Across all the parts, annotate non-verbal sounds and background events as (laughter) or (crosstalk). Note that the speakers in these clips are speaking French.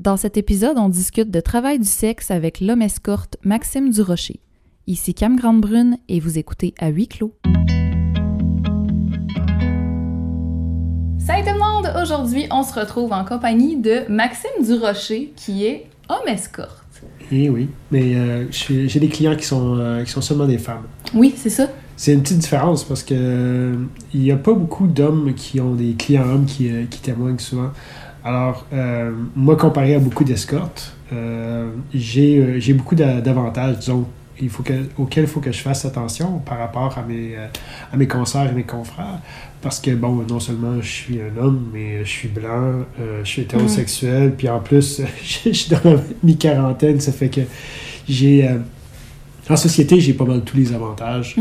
Dans cet épisode, on discute de travail du sexe avec l'homme escorte Maxime Durocher. Ici Cam Grande-Brune et vous écoutez à huis clos. Salut tout le monde! Aujourd'hui, on se retrouve en compagnie de Maxime Durocher, qui est homme escorte. Eh oui, mais euh, j'ai des clients qui sont, euh, qui sont seulement des femmes. Oui, c'est ça. C'est une petite différence parce que euh, il n'y a pas beaucoup d'hommes qui ont des clients hommes qui, euh, qui témoignent souvent. Alors, euh, moi, comparé à beaucoup d'escortes, euh, j'ai euh, j'ai beaucoup d'a- d'avantages, disons, il faut que, auxquels il faut que je fasse attention par rapport à mes, à mes et mes confrères. Parce que, bon, non seulement je suis un homme, mais je suis blanc, je suis hétérosexuel, puis en plus, (laughs) je suis dans ma mi-quarantaine, ça fait que j'ai... en société, j'ai pas mal tous les avantages.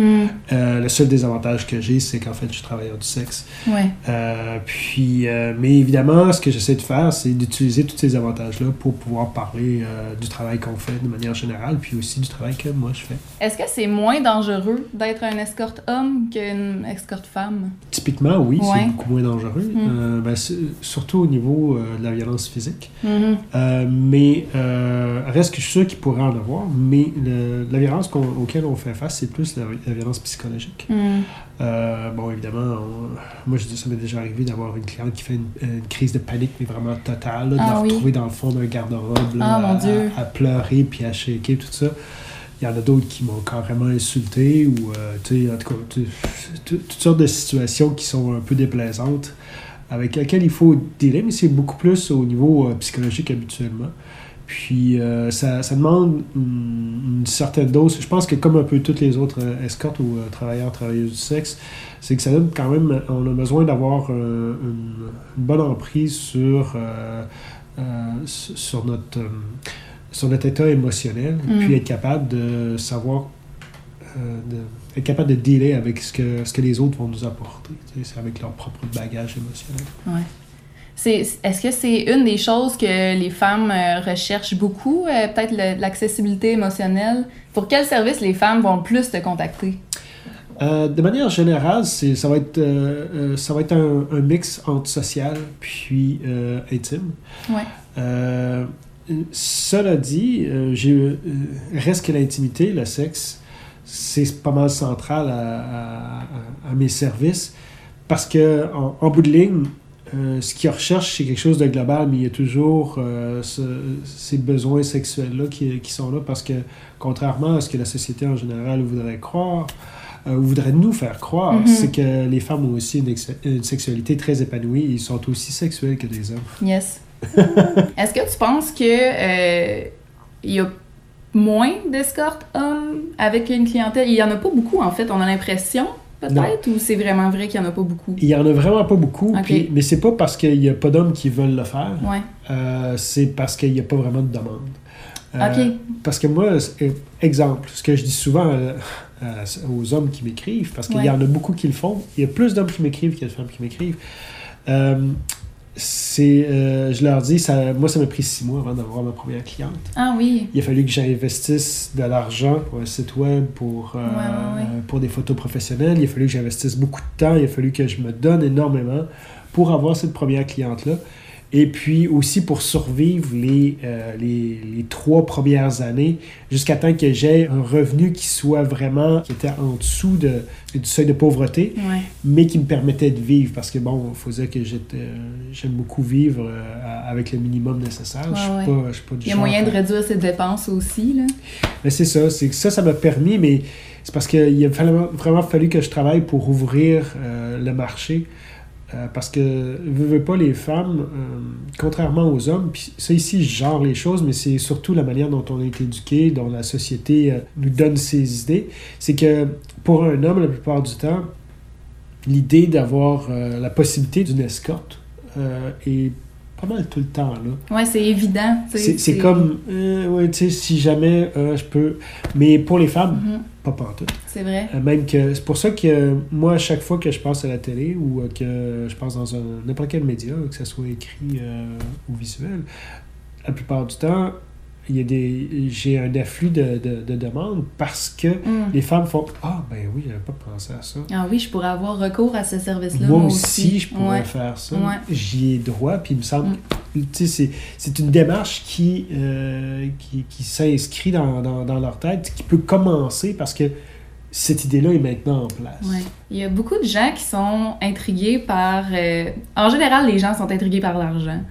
Euh, le seul désavantage que j'ai, c'est qu'en fait, je suis travailleur du sexe. Ouais. Euh, puis, euh, mais évidemment, ce que j'essaie de faire, c'est d'utiliser tous ces avantages-là pour pouvoir parler du travail qu'on fait de manière générale, puis aussi du travail que moi je fais. Est-ce que c'est moins dangereux d'être un escorte homme qu'une escorte femme? Typiquement, oui, Ouais. c'est beaucoup moins dangereux, Mm. Euh, ben, surtout au niveau de la violence physique. Euh, mais reste que je suis sûr qu'il pourrait en avoir, mais le- la violence qu'on- auquel on fait face, c'est plus la, la violence psychologique. Mhm. Euh, bon, évidemment, on- moi, je ça m'est déjà arrivé d'avoir une cliente qui fait une, une crise de panique, mais vraiment totale, là, de Ah la oui. retrouver dans le fond d'un garde-robe, Ah, à, pleurer puis à shaker, tout ça. Il y en a d'autres qui m'ont carrément insulté, ou, euh, tu sais, en tout cas, toutes sortes de situations qui sont un peu déplaisantes, avec lesquelles il faut dealer, mais c'est beaucoup plus au niveau euh, psychologique habituellement. Puis euh, ça, ça demande une, une certaine dose. Je pense que comme un peu toutes les autres euh, escortes ou euh, travailleurs, travailleuses du sexe, c'est que ça donne quand même, on a besoin d'avoir euh, une, une bonne emprise sur, sur notre, sur notre état émotionnel, Mm. puis être capable de savoir, de- être capable de dealer avec ce que, ce que les autres vont nous apporter, c'est avec leur propre bagage émotionnel. Ouais. Est-ce que c'est une des choses que les femmes euh, recherchent beaucoup, euh, peut-être l'accessibilité émotionnelle? Pour quel service les femmes vont le plus te contacter? Euh, de manière générale, ça va être, euh, ça va être un, un mix entre social puis euh, intime. Ouais. Cela dit, reste que l'intimité, le sexe, c'est pas mal central à, à- à- à mes services parce que en, en bout de ligne, euh, ce qu'ils recherchent, c'est quelque chose de global, mais il y a toujours euh, ce- ces besoins sexuels-là qui, qui sont là parce que, contrairement à ce que la société en général voudrait croire, euh, ou voudrait nous faire croire, Mhm. c'est que les femmes ont aussi une, ex- une sexualité très épanouie et ils sont aussi sexuels que des hommes. Yes. (laughs) Est-ce que tu penses que euh, il y a moins d'escortes hommes avec une clientèle? Il y en a pas beaucoup, en fait, on a l'impression, peut-être, ou c'est vraiment vrai qu'il y en a pas beaucoup? Il y en a vraiment pas beaucoup, Ok. puis- mais c'est pas parce qu'il n'y a pas d'hommes qui veulent le faire, Ouais. euh, c'est parce qu'il n'y a pas vraiment de demande. Euh. Parce que moi, euh, exemple, ce que je dis souvent euh, aux hommes qui m'écrivent, parce qu'il Ouais. y en a beaucoup qui le font, il y a plus d'hommes qui m'écrivent qu'il y a de femmes qui m'écrivent. C'est, euh, je leur dis, ça, moi, ça m'a pris six mois avant d'avoir ma première cliente. Ah oui. Il a fallu que j'investisse de l'argent pour un site web, pour, euh, Ouais, ouais, ouais. pour des photos professionnelles. Il a fallu que j'investisse beaucoup de temps. Il a fallu que je me donne énormément pour avoir cette première cliente-là. Et puis aussi pour survivre les, euh, les, les trois premières années jusqu'à temps que j'ai un revenu qui soit vraiment, qui était en dessous de, du seuil de pauvreté, Ouais. mais qui me permettait de vivre. Parce que bon, il faut dire que euh, j'aime beaucoup vivre euh, avec le minimum nécessaire. je suis Ouais, pas, je suis pas du Il y a genre moyen de réduire ses dépenses aussi, là. mais c'est ça, c'est que ça, ça m'a permis, mais c'est parce qu'il a vraiment, vraiment fallu que je travaille pour ouvrir le marché. Euh, parce que, veux, veux pas, les femmes, euh, contrairement aux hommes, puis ça ici, je genre les choses, mais c'est surtout la manière dont on été éduqué, dont la société euh, nous donne ses idées, c'est que pour un homme, la plupart du temps, l'idée d'avoir la possibilité d'une escorte est pas mal tout le temps là. Ouais, c'est évident. C'est comme, euh, ouais, tu sais, si jamais euh, je peux. Mais pour les femmes, Mhm, pas pantoute. C'est vrai. Euh, Même que c'est pour ça que moi, à chaque fois que je passe à la télé ou que je passe dans un n'importe quel média, que ce soit écrit ou visuel, la plupart du temps, il y a des j'ai un afflux de, de, de demandes parce que Mm. les femmes font Ah, ben oui, j'avais pas pensé à ça. Ah oui, je pourrais avoir recours à ce service-là. Moi, aussi, je pourrais Ouais. faire ça. Ouais. J'y ai droit, puis il me semble Mm. Tu sais, c'est- c'est une démarche qui, euh, qui, qui s'inscrit dans, dans, dans leur tête, qui peut commencer parce que cette idée-là est maintenant en place. Ouais. Il y a beaucoup de gens qui sont intrigués par. euh, en général, les gens sont intrigués par l'argent.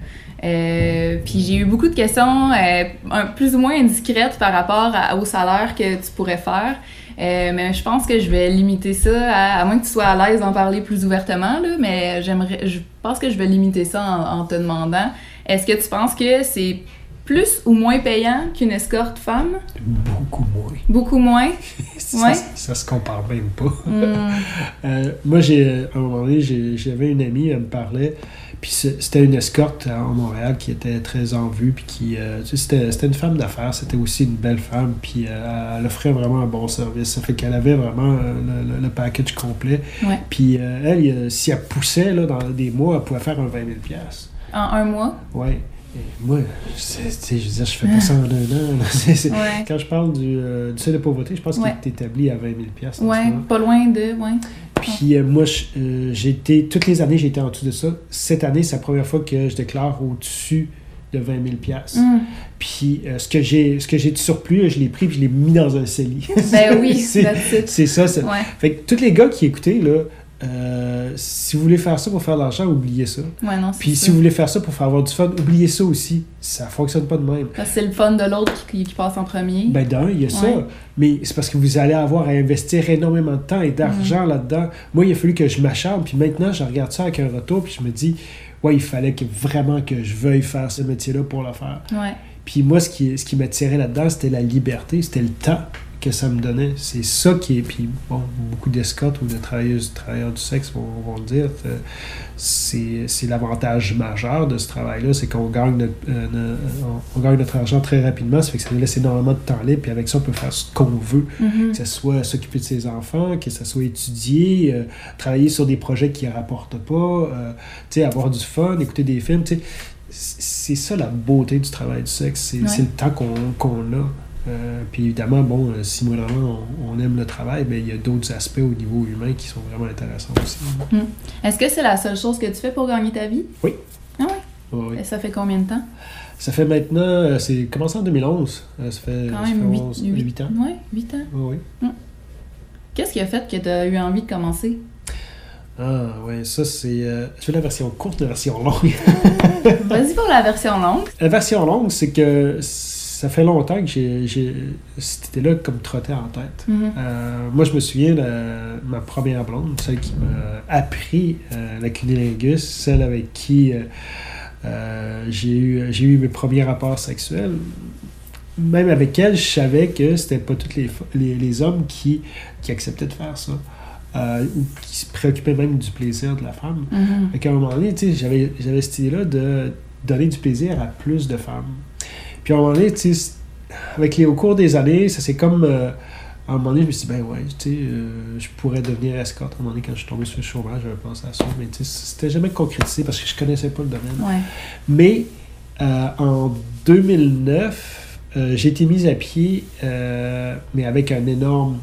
Euh, puis j'ai eu beaucoup de questions euh, un- plus ou moins indiscrètes par rapport à- au salaire que tu pourrais faire. Euh, mais je pense que je vais limiter ça, à, à moins que tu sois à l'aise d'en parler plus ouvertement, là, mais j'aimerais, je pense que je vais limiter ça en, en te demandant, est-ce que tu penses que c'est plus ou moins payant qu'une escorte femme? Beaucoup moins. Beaucoup moins? (laughs) Ça, Ouais. ça, se compare même pas. Hmm. (laughs) Moi, j'ai, à un moment donné, j'avais une amie, elle me parlait, puis c'était une escorte à Montréal qui était très en vue, puis qui, euh, tu sais, c'était, c'était une femme d'affaires, c'était aussi une belle femme, puis euh, elle offrait vraiment un bon service. Ça fait qu'elle avait vraiment euh, le, le- le package complet. Ouais. Puis euh, elle, si elle poussait là, dans des mois, elle pouvait faire un 20 000 piastres. En un mois? Et moi, je veux dire, je fais pas ça en (laughs) un an. (laughs) Ouais. Quand je parle du, du seuil de pauvreté, je pense Ouais. qu'il est établi à 20 000 piastres. en ce Ouais, moment. pas loin de. Ouais. Puis euh, moi, euh, été, toutes les années, été en dessous de ça. Cette année, c'est la première fois que je déclare au-dessus de 20 000 piastres. Hmm. Puis euh, ce que j'ai ce que j'ai de surplus, je l'ai pris puis je l'ai mis dans un CELI. Ben oui, (laughs) c'est ça. c'est- Ouais, Fait que tous les gars qui écoutaient, là, euh, si vous voulez faire ça pour faire de l'argent, oubliez ça. ouais, non, c'est Puis ça. si vous voulez faire ça pour faire avoir du fun, oubliez ça aussi. Ça fonctionne pas de même. C'est le fun de l'autre qui, qui passe en premier. Ben d'un, il y a ça, mais c'est parce que vous allez avoir à investir énormément de temps et d'argent Mm. là-dedans. Moi, il a fallu que je m'acharne, puis maintenant, je regarde ça avec un retour, puis je me dis, ouais, il fallait que vraiment que je veuille faire ce métier-là pour le faire. ouais. Puis moi, ce qui, ce qui m'attirait là-dedans, c'était la liberté, c'était le temps que ça me donnait. C'est ça qui est. Puis bon, beaucoup d'escortes ou de travailleuses, travailleurs du sexe vont, vont le dire. euh, C'est c'est l'avantage majeur de ce travail-là, c'est qu'on gagne, notre, euh, on, on gagne notre argent très rapidement. Ça fait que ça nous laisse énormément de temps libre. Puis avec ça, on peut faire ce qu'on veut. Mhm. Que ce soit s'occuper de ses enfants, que ce soit étudier, euh, travailler sur des projets qui ne rapportent pas, euh, tu sais, avoir du fun, écouter des films. tu sais. C'est ça la beauté du travail du sexe, c'est Ouais. le temps qu'on qu'on a. Euh, puis évidemment, bon, euh, si moindrement on, on aime le travail, ben, il y a d'autres aspects au niveau humain qui sont vraiment intéressants aussi. Est-ce que c'est la seule chose que tu fais pour gagner ta vie? Oui. Ah ouais? Ouais, ouais. Et ça fait combien de temps? Ça fait maintenant, euh, c'est commencé en 2011, euh, ça fait, Quand ça même fait 8, 11, huit ans. Ouais, 8 ans. Ouais, ouais. Qu'est-ce qui a fait que tu as eu envie de commencer? Ah, ouais, ça c'est. euh, je fais la version courte, la version longue. (laughs) Vas-y pour la version longue. La version longue, c'est que ça fait longtemps que j'ai, cette idée-là comme trottait en tête. Mhm. Euh, moi, je me souviens de ma première blonde, celle qui m'a appris euh, la cunilingus, celle avec qui euh, j'ai, eu, j'ai eu mes premiers rapports sexuels. Même avec elle, je savais que c'était pas tous les, les, les hommes qui, qui acceptaient de faire ça. ou qui se préoccupaient même du plaisir de la femme. Mhm. Fait qu'à un moment donné, j'avais cette idée-là de donner du plaisir à plus de femmes. Puis à un moment donné, tu sais, avec les, au cours des années, ça c'est comme... euh, à un moment donné, je me suis dit, ben ouais, tu sais, euh, je pourrais devenir escorte. À un moment donné, quand je suis tombé sur le chômage, j'avais pensé à ça. Mais tu sais, c'était jamais concrétisé parce que je connaissais pas le domaine. Ouais. Mais euh, en 2009, euh, j'ai été mise à pied, mais avec un énorme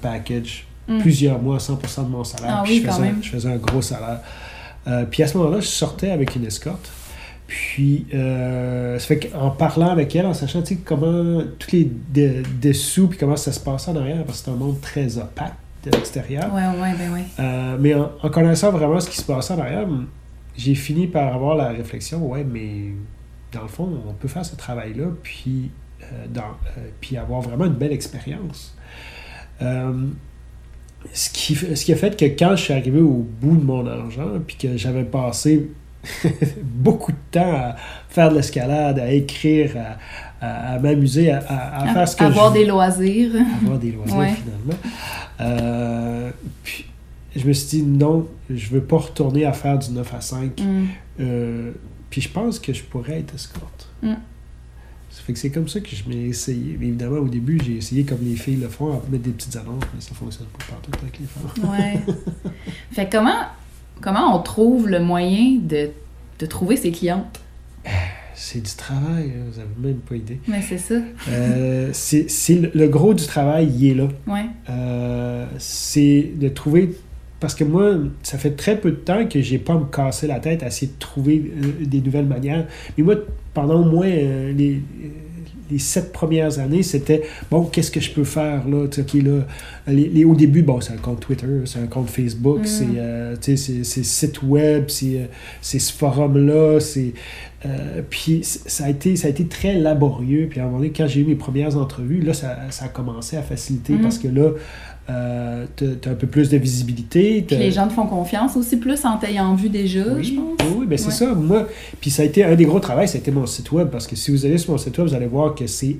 package. Mm. Plusieurs mois, 100% de mon salaire. Ah puis oui, je, quand faisais, même. je faisais un gros salaire. Puis à ce moment-là, je sortais avec une escorte. Puis, euh, ça fait qu'en parlant avec elle, en sachant comment, tous les de- dessous, puis comment ça se passait en arrière, parce que c'est un monde très opaque de l'extérieur. Ouais, ouais, ben ouais. Euh, mais en, en connaissant vraiment ce qui se passait en arrière, j'ai fini par avoir la réflexion, ouais, mais dans le fond, on peut faire ce travail-là, puis, euh, dans, euh, puis avoir vraiment une belle expérience. Ce, qui, ce qui a fait que quand je suis arrivé au bout de mon argent, puis que j'avais passé (laughs) beaucoup de temps à faire de l'escalade, à écrire, à, à- à m'amuser, à, faire ce que Avoir je des loisirs. avoir des loisirs Ouais. finalement. Euh, puis je me suis dit non, je veux pas retourner à faire du 9 à 5. Mm. Euh, puis je pense que je pourrais être escorte. Mm. Ça fait que c'est comme ça que je m'ai essayé. Mais évidemment, au début, j'ai essayé comme les filles le font, à mettre des petites annonces, mais ça fonctionne pas partout avec les femmes. Ouais. (laughs) fait comment, comment on trouve le moyen de, de trouver ses clientes? C'est du travail, hein, vous avez même pas idée. Mais c'est ça. Euh, c'est le, le gros du travail, il est là. Ouais. Euh, c'est de trouver parce que moi, ça fait très peu de temps que j'ai pas à me casser la tête à essayer de trouver euh, des nouvelles manières. Mais moi, pendant au moins euh, les, les sept premières années, c'était bon, qu'est-ce que je peux faire là? Là? Les, les- au début, bon, c'est un compte Twitter, c'est un compte Facebook, Mm. c'est euh, c'est- c'est site web, c'est euh, c'est ce forum-là, c'est. euh, puis ça a, été, ça a été très laborieux. Puis à un moment donné, quand j'ai eu mes premières entrevues, là, ça, ça a commencé à faciliter Mm. parce que là, euh, t'as as un peu plus de visibilité. Puis les gens te font confiance aussi plus en t'ayant vu déjà, oui, je pense. oui, ben c'est Ouais. ça. Moi, puis ça a été un des gros travaux, ça a été mon site web parce que si vous allez sur mon site web, vous allez voir que c'est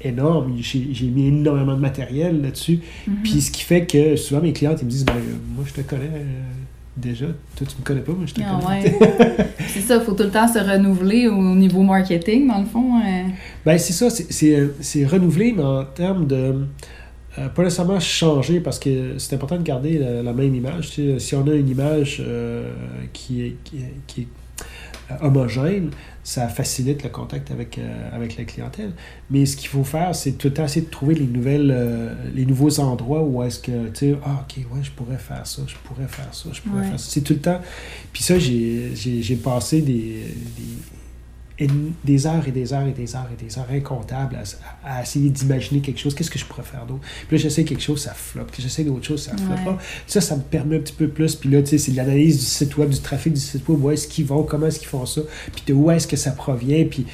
énorme. J'ai mis énormément de matériel là-dessus. Mhm. Puis ce qui fait que souvent mes clientes ils me disent ben, Moi, je te connais euh, déjà. Toi, tu me connais pas, moi, je te Ah connais. ouais. (laughs) c'est ça, il faut tout le temps se renouveler au niveau marketing, dans le fond. euh. Ben, c'est ça, c'est- euh, c'est renouvelé, mais en termes de. Euh, pas nécessairement changer parce que c'est important de garder la, la même image. Tu sais, si on a une image euh, qui est, qui est, qui est, euh, homogène, ça facilite le contact avec, euh, avec la clientèle. Mais ce qu'il faut faire, c'est tout le temps essayer de trouver les, nouvelles, euh, les nouveaux endroits où est-ce que, tu sais, ah, ok, ouais, je pourrais faire ça, je pourrais faire ça, je pourrais Ouais. faire ça. C'est tout le temps. Puis ça, j'ai passé des, des, des heures et des heures et des heures et des heures incomptables à, à essayer d'imaginer quelque chose. Qu'est-ce que je pourrais faire d'autre? Puis là, j'essaie quelque chose, ça floppe. Puis j'essaie d'autre chose, ça floppe Ouais. pas. Ça, ça me permet un petit peu plus. Puis là, tu sais, c'est de l'analyse du site web, du trafic du site web. Où est-ce qu'ils vont? Comment est-ce qu'ils font ça? Puis de où est-ce que ça provient? Puis,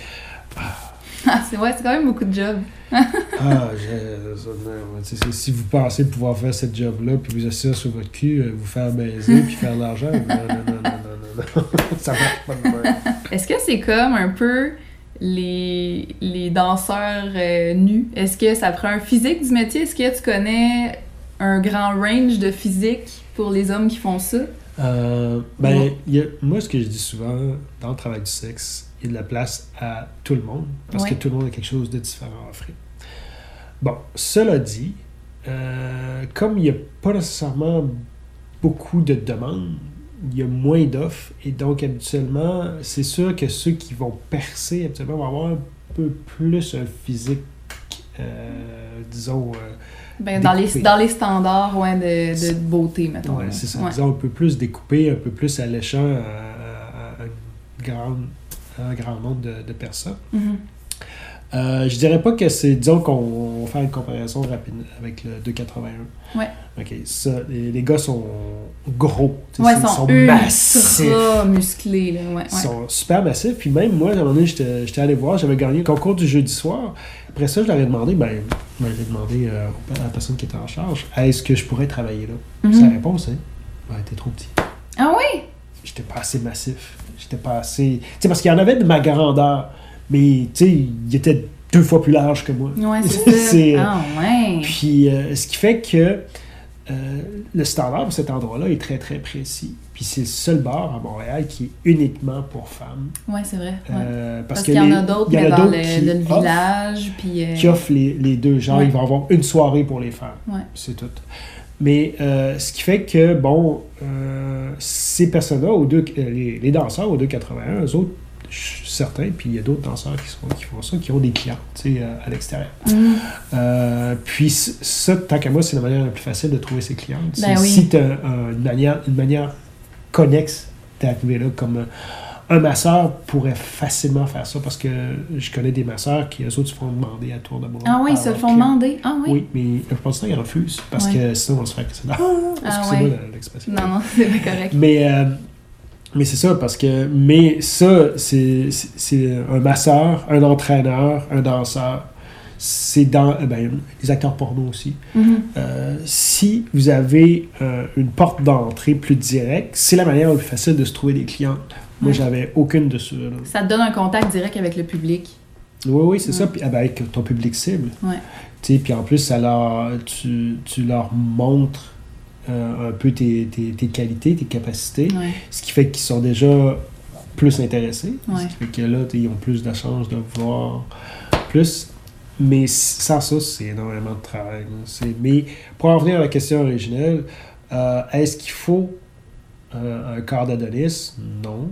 Ah, c'est ouais, c'est quand même beaucoup de job. ah, je, si vous pensez pouvoir faire ce job-là, puis vous asseoir sur votre cul, euh, vous faire baiser, puis faire de l'argent, non, non, non, non, non, non, non. (laughs) ça marche pas de même. Est-ce que c'est comme un peu les, les danseurs euh, nus? Est-ce que ça prend un physique du métier? Est-ce que tu connais un grand range de physique pour les hommes qui font ça? Euh, ben, Ouais. il y a- moi, ce que je dis souvent dans le travail du sexe, il y a de la place à tout le monde parce Ouais. que tout le monde a quelque chose de différent à offrir. Bon, cela dit, euh, comme il n'y a pas nécessairement beaucoup de demandes, il y a moins d'offres et donc habituellement, c'est sûr que ceux qui vont percer habituellement vont avoir un peu plus un physique, euh, disons, euh, Ben, dans, les, dans les standards ouais, de, beauté, mettons. Ouais, c'est ça. Ouais. Disons un peu plus découpé, un peu plus alléchant à, à- à une grande- à un grand nombre de, de personnes. Mhm. Euh, je dirais pas que c'est. Disons qu'on faire une comparaison rapide avec le 281. Ouais. Ok, ça, les, les gars sont gros. Ouais, ils sont, sont, massifs. musclés. Là. Ouais, Ils sont super massifs. Puis même moi, à un moment donné, j'étais j'étais allé voir, j'avais gagné le concours du jeudi soir. Après ça, je leur ai demandé, ben, ben, j'ai demandé euh, à la personne qui était en charge, est-ce que je pourrais travailler là? Mhm. Sa réponse, c'est, ben, t'es trop petit. Ah oui? j'étais pas assez massif. J'étais pas assez. Tu sais, parce qu'il y en avait de ma grandeur, mais tu sais, il était deux fois plus large que moi. Ouais, c'est (laughs) ça. Euh, Ah ouais. Puis, euh, ce qui fait que euh, le standard pour cet endroit-là est très, très précis. Puis, c'est le seul bar à Montréal qui est uniquement pour femmes. Ouais, c'est vrai. ouais. Euh, Parce, qu'il y en a d'autres, mais dans le, le offrent- village. Puis, qui offrent les, les deux. Genre, Ouais. il va y avoir une soirée pour les femmes. Ouais. C'est tout. Mais euh, ce qui fait que, bon, ces personnes-là, aux deux, les, les danseurs au 281, eux autres, je suis certain, puis il y a d'autres danseurs qui, sont, qui font ça, qui ont des clients, sais, euh, à l'extérieur. Mhm. Euh, puis ça, tant qu'à moi, c'est la manière la plus facile de trouver ses clientes. Ben oui. Si tu as une manière, une manière connexe d'arriver là, comme euh, un masseur pourrait facilement faire ça, parce que je connais des masseurs qui, eux autres, se font demander à tour de bras. Ah oui, ils se le font clients. demander. Ah oui? Oui, mais la plupart du temps, ils refusent parce que sinon, on se faire que c'est Ah Excusez-moi ouais. la- l'expression. Non, non, (laughs) c'est pas correct. Mais, euh, mais c'est ça, parce que. Mais ça, c'est un masseur, un entraîneur, un danseur. C'est dans. euh, Ben, les acteurs porno aussi. Mhm. Euh, si vous avez euh, une porte d'entrée plus directe, c'est la manière la plus facile de se trouver des clients. Moi, j'avais aucune de ceux là. Ça te donne un contact direct avec le public. Oui, oui, c'est ça. Puis, ah ben, avec ton public cible. Ouais. Tu sais, puis en plus, ça leur, tu, tu leur montres un peu tes, tes, tes qualités, tes capacités, Ouais. ce qui fait qu'ils sont déjà plus intéressés. Ouais. Ce qui fait que là, ils ont plus de chances de voir plus. Mais sans ça, c'est énormément de travail. Mais pour en revenir à la question originelle, euh, est-ce qu'il faut euh, un corps d'Adonis? Non.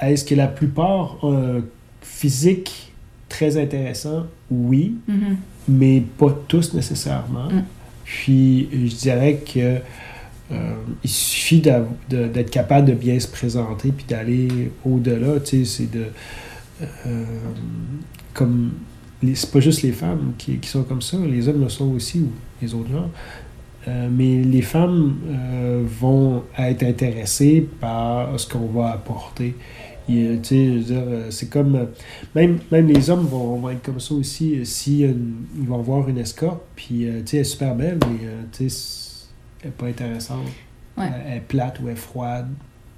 Est-ce que la plupart ont un physique très intéressant? Oui Mhm. mais pas tous nécessairement. Mm. Puis je dirais que Euh, il suffit d'être capable de bien se présenter puis d'aller au-delà. C'est de. Euh, comme. C'est pas juste les femmes qui, qui, sont comme ça, les hommes le sont aussi, ou les autres genres. Euh, mais les femmes vont être intéressées par ce qu'on va apporter. C'est comme. Même, même les hommes vont, être comme ça aussi. Si ils vont voir une escorte, puis elle est super belle, mais elle n'est pas intéressante, elle est plate ou elle est froide,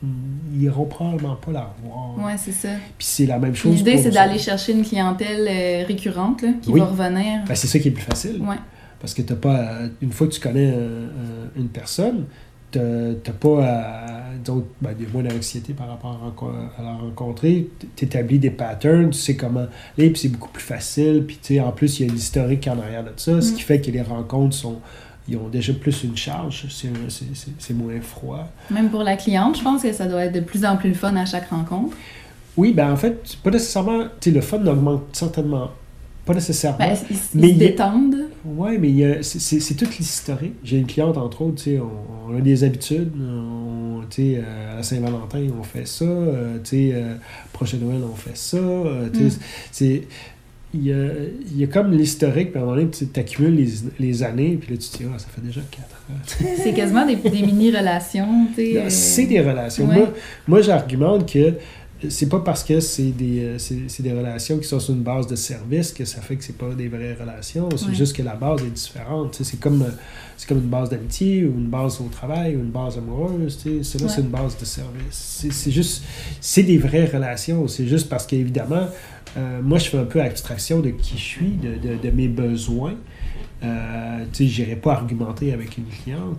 ils n'iront probablement pas la revoir. Oui, c'est ça. Puis c'est la même chose. L'idée, c'est d'aller chercher une clientèle euh, récurrente qui va revenir. Ben, c'est ça qui est plus facile. Ouais. Parce que t'as pas. Euh, une fois que tu connais euh, une personne, tu n'as pas à. Disons, ben, moins d'anxiété par rapport à, la rencontrer. Tu établis des patterns, tu sais comment. Et puis c'est beaucoup plus facile. Puis en plus, il y a l'historique en arrière de ça, ce mm. qui fait que les rencontres sont ils ont déjà plus une charge, c'est moins froid. Même pour la cliente, je pense que ça doit être de plus en plus le fun à chaque rencontre. Oui, ben en fait, pas nécessairement, tu sais, le fun n'augmente certainement pas nécessairement. Ben, ils, mais se détendent. Oui, mais c'est toute l'historique. J'ai une cliente, entre autres, sais, on, a des habitudes. Euh, à Saint-Valentin, on fait ça. Euh, euh, prochain Noël, on fait ça. sais, mm. c'est il y a, il y a comme l'historique, puis à un moment donné, tu accumules les, les, années, puis là, tu te dis, ah, ça fait déjà quatre ans. (laughs) c'est quasiment des, des mini-relations, tu sais. C'est des relations. Moi, moi j'argumente que c'est pas parce que c'est des, euh, c'est, des relations qui sont sur une base de service que ça fait que c'est pas des vraies relations. C'est juste que la base est différente. C'est comme, c'est comme une base d'amitié ou une base au travail ou une base amoureuse. C'est là, c'est une base de service. C'est juste, c'est des vraies relations. C'est juste parce qu'évidemment, euh, moi, je fais un peu abstraction de qui je suis, de, de, de mes besoins. Euh, tu sais, j'irai pas argumenter avec une cliente.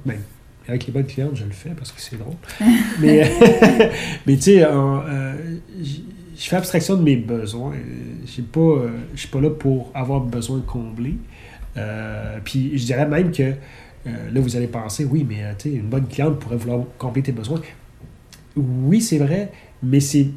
Avec les bonnes clientes, je le fais parce que c'est drôle. (laughs) mais, (laughs) mais tu sais, euh, je fais abstraction de mes besoins. Je ne suis pas là pour avoir besoin comblé. Euh, puis je dirais même que euh, là, vous allez penser, oui, mais tu sais, une bonne cliente pourrait vouloir combler tes besoins. Oui, c'est vrai, mais c'est